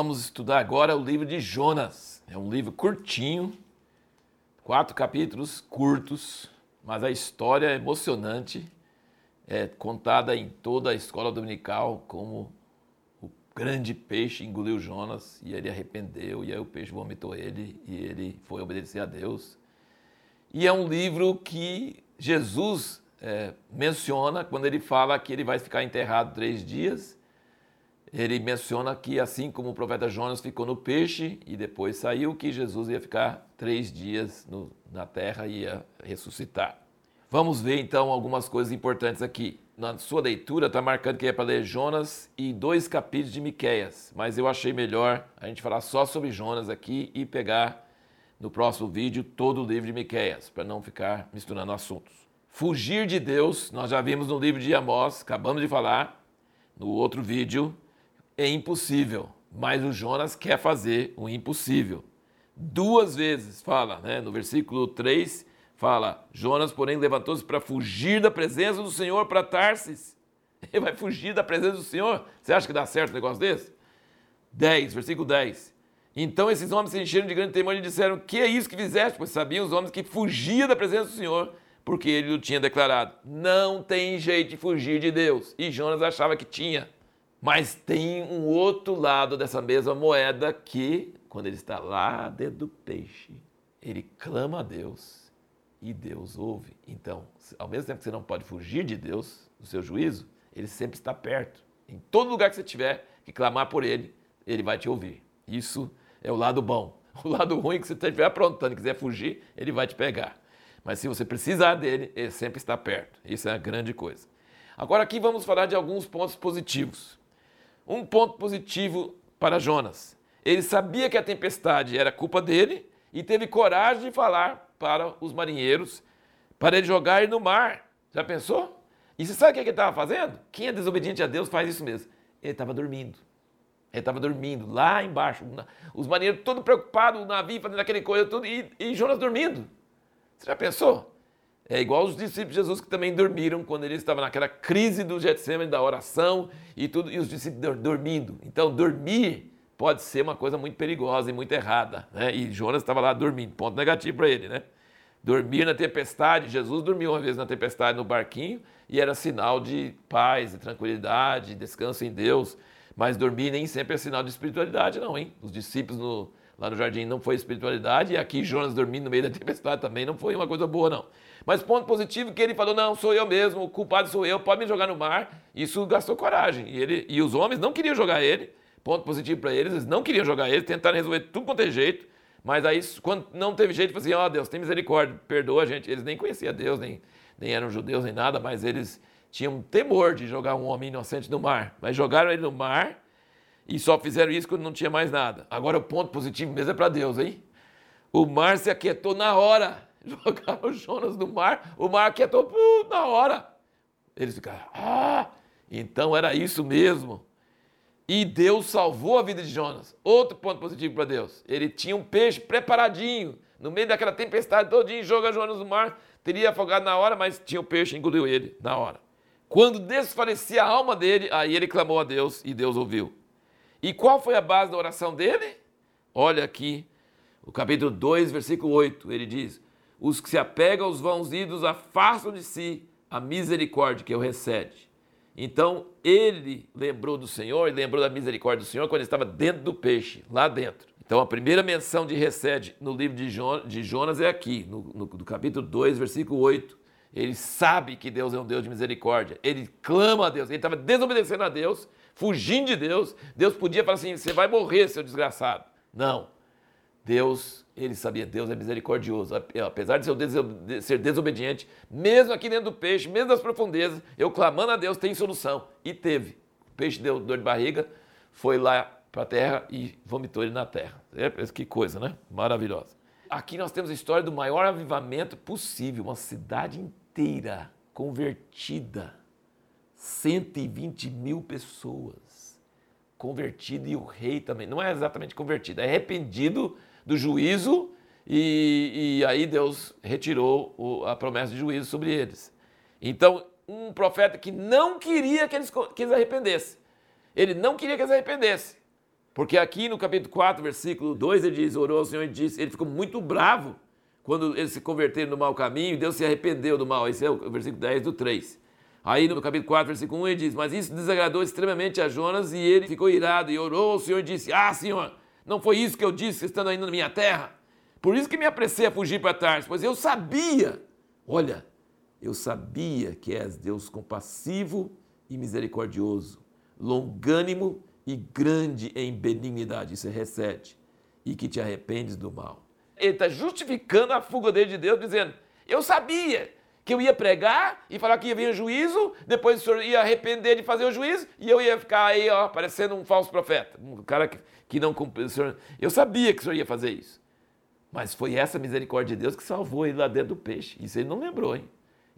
vamos estudar agora o livro de Jonas. É um livro curtinho, quatro capítulos curtos, mas a história é emocionante, é contada em toda a escola dominical como o grande peixe engoliu Jonas e ele arrependeu, e aí o peixe vomitou ele e ele foi obedecer a Deus. E é um livro que Jesus é, menciona quando ele fala que ele vai ficar enterrado três dias ele menciona que assim como o profeta Jonas ficou no peixe e depois saiu, que Jesus ia ficar três dias no, na terra e ia ressuscitar. Vamos ver então algumas coisas importantes aqui. Na sua leitura está marcando que é para ler Jonas e dois capítulos de Miqueias, mas eu achei melhor a gente falar só sobre Jonas aqui e pegar no próximo vídeo todo o livro de Miqueias, para não ficar misturando assuntos. Fugir de Deus, nós já vimos no livro de Amós, acabamos de falar no outro vídeo, é impossível, mas o Jonas quer fazer o impossível. Duas vezes fala, né? no versículo 3, fala: Jonas, porém, levantou-se para fugir da presença do Senhor para Tarsis. Ele vai fugir da presença do Senhor. Você acha que dá certo um negócio desse? 10, versículo 10. Então esses homens se encheram de grande temor e disseram: Que é isso que fizeste? Pois sabiam os homens que fugia da presença do Senhor, porque ele o tinha declarado. Não tem jeito de fugir de Deus. E Jonas achava que tinha. Mas tem um outro lado dessa mesma moeda que, quando ele está lá dentro do peixe, ele clama a Deus e Deus ouve. Então, ao mesmo tempo que você não pode fugir de Deus, do seu juízo, ele sempre está perto. Em todo lugar que você tiver que clamar por ele, ele vai te ouvir. Isso é o lado bom. O lado ruim é que você estiver aprontando e quiser fugir, ele vai te pegar. Mas se você precisar dele, ele sempre está perto. Isso é a grande coisa. Agora aqui vamos falar de alguns pontos positivos. Um ponto positivo para Jonas. Ele sabia que a tempestade era culpa dele e teve coragem de falar para os marinheiros para ele jogar no mar. Já pensou? E você sabe o que ele estava fazendo? Quem é desobediente a Deus faz isso mesmo. Ele estava dormindo. Ele estava dormindo lá embaixo. Os marinheiros todos preocupados, o navio fazendo aquele coisa tudo e, e Jonas dormindo. Você já pensou? É igual os discípulos de Jesus que também dormiram quando ele estava naquela crise do Getsemane, da oração e tudo, e os discípulos dormindo. Então, dormir pode ser uma coisa muito perigosa e muito errada. Né? E Jonas estava lá dormindo, ponto negativo para ele. Né? Dormir na tempestade, Jesus dormiu uma vez na tempestade no barquinho e era sinal de paz, de tranquilidade, descanso em Deus. Mas dormir nem sempre é sinal de espiritualidade, não, hein? Os discípulos no, lá no jardim não foi espiritualidade e aqui Jonas dormindo no meio da tempestade também não foi uma coisa boa, não. Mas ponto positivo que ele falou: não, sou eu mesmo, o culpado sou eu, pode me jogar no mar. Isso gastou coragem. E, ele, e os homens não queriam jogar ele. Ponto positivo para eles, eles não queriam jogar ele, tentaram resolver tudo quanto é jeito. Mas aí, quando não teve jeito, falou assim: ó oh, Deus, tem misericórdia, perdoa a gente. Eles nem conheciam Deus, nem, nem eram judeus, nem nada, mas eles tinham temor de jogar um homem inocente no mar. Mas jogaram ele no mar e só fizeram isso quando não tinha mais nada. Agora, o ponto positivo mesmo é para Deus, hein? O mar se aquietou na hora. Jogaram Jonas no mar, o mar quietou uh, na hora. Eles ficaram, ah, então era isso mesmo. E Deus salvou a vida de Jonas. Outro ponto positivo para Deus. Ele tinha um peixe preparadinho. No meio daquela tempestade todinha, joga Jonas no mar. Teria afogado na hora, mas tinha o um peixe, engoliu ele na hora. Quando desfalecia a alma dele, aí ele clamou a Deus e Deus ouviu. E qual foi a base da oração dele? Olha aqui, o capítulo 2, versículo 8. Ele diz: os que se apegam aos vãos idos afastam de si a misericórdia que o recebe. Então ele lembrou do Senhor e lembrou da misericórdia do Senhor quando ele estava dentro do peixe, lá dentro. Então a primeira menção de recede no livro de Jonas é aqui, no, no, no capítulo 2, versículo 8. Ele sabe que Deus é um Deus de misericórdia. Ele clama a Deus. Ele estava desobedecendo a Deus, fugindo de Deus. Deus podia falar assim: você vai morrer, seu desgraçado. Não. Deus, ele sabia, Deus é misericordioso. Apesar de ser desobediente, mesmo aqui dentro do peixe, mesmo nas profundezas, eu clamando a Deus, tem solução. E teve. O peixe deu dor de barriga, foi lá para a terra e vomitou ele na terra. É, que coisa, né? Maravilhosa. Aqui nós temos a história do maior avivamento possível, uma cidade inteira convertida. 120 mil pessoas convertidas e o rei também. Não é exatamente convertido, é arrependido do juízo e, e aí Deus retirou o, a promessa de juízo sobre eles. Então, um profeta que não queria que eles, que eles arrependessem. Ele não queria que eles arrependessem. Porque aqui no capítulo 4, versículo 2, ele diz: orou ao Senhor e disse, ele ficou muito bravo quando eles se converteram no mau caminho, Deus se arrependeu do mal. Esse é o versículo 10 do 3. Aí no capítulo 4, versículo 1, ele diz: Mas isso desagradou extremamente a Jonas e ele ficou irado e orou ao Senhor e disse: Ah, Senhor, não foi isso que eu disse estando ainda na minha terra? Por isso que me apressei a fugir para trás, pois eu sabia, olha, eu sabia que és Deus compassivo e misericordioso, longânimo e grande em benignidade, isso é recete, e que te arrependes do mal. Ele está justificando a fuga dele de Deus, dizendo: Eu sabia que eu ia pregar e falar que ia vir o juízo, depois o senhor ia arrepender de fazer o juízo e eu ia ficar aí, ó, parecendo um falso profeta, um cara que, que não cumpriu. Eu sabia que o senhor ia fazer isso. Mas foi essa misericórdia de Deus que salvou ele lá dentro do peixe. Isso ele não lembrou, hein?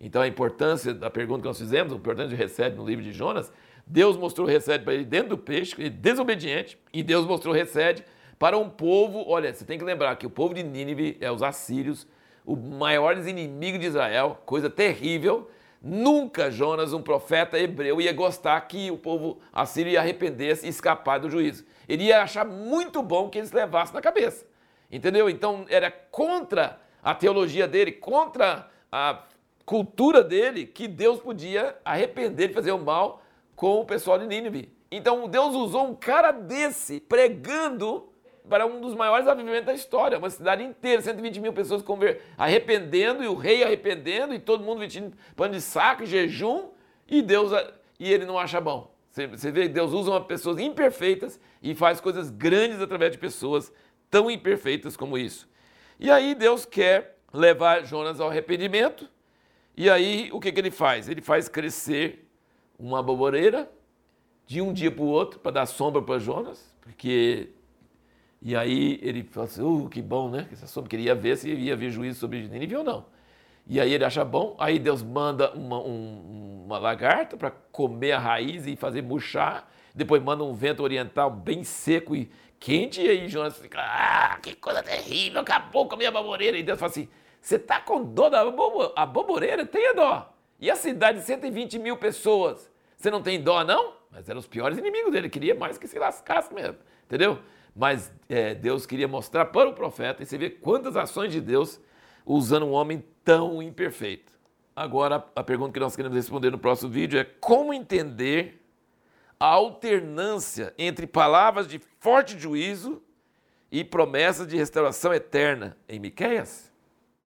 Então a importância da pergunta que nós fizemos, a importância de recebe no livro de Jonas, Deus mostrou recebe para ele dentro do peixe, ele desobediente, e Deus mostrou recebe para um povo, olha, você tem que lembrar que o povo de Nínive é os assírios, os maiores inimigos de Israel, coisa terrível. Nunca Jonas, um profeta hebreu, ia gostar que o povo assírio ia arrepender-se e escapar do juízo. Ele ia achar muito bom que eles levassem na cabeça. Entendeu? Então era contra a teologia dele, contra a cultura dele, que Deus podia arrepender de fazer o mal com o pessoal de Nínive. Então Deus usou um cara desse pregando para um dos maiores avivimentos da história, uma cidade inteira, 120 mil pessoas arrependendo, e o rei arrependendo, e todo mundo vestindo pano de saco, jejum, e Deus e ele não acha bom. Você, vê que Deus usa pessoas imperfeitas e faz coisas grandes através de pessoas tão imperfeitas como isso. E aí Deus quer levar Jonas ao arrependimento, e aí o que, que ele faz? Ele faz crescer uma aboboreira de um dia para o outro para dar sombra para Jonas, porque e aí ele fala assim, uh, que bom, né? Essa sombra queria ver se ia ver juízo sobre Nínive ou não. E aí ele acha bom, aí Deus manda uma, um, uma lagarta para comer a raiz e fazer murchar, depois manda um vento oriental bem seco e quente, e aí Jonas fica, ah, que coisa terrível, acabou com a minha baboreira. E Deus fala assim, você está com dó da bobo, a baboreira? Tenha dó. E a cidade de 120 mil pessoas, você não tem dó não? Mas eram os piores inimigos dele, queria mais que se lascasse mesmo, entendeu? Mas é, Deus queria mostrar para o profeta, e você vê quantas ações de Deus usando um homem tão imperfeito. Agora, a pergunta que nós queremos responder no próximo vídeo é como entender a alternância entre palavras de forte juízo e promessas de restauração eterna em Miqueias?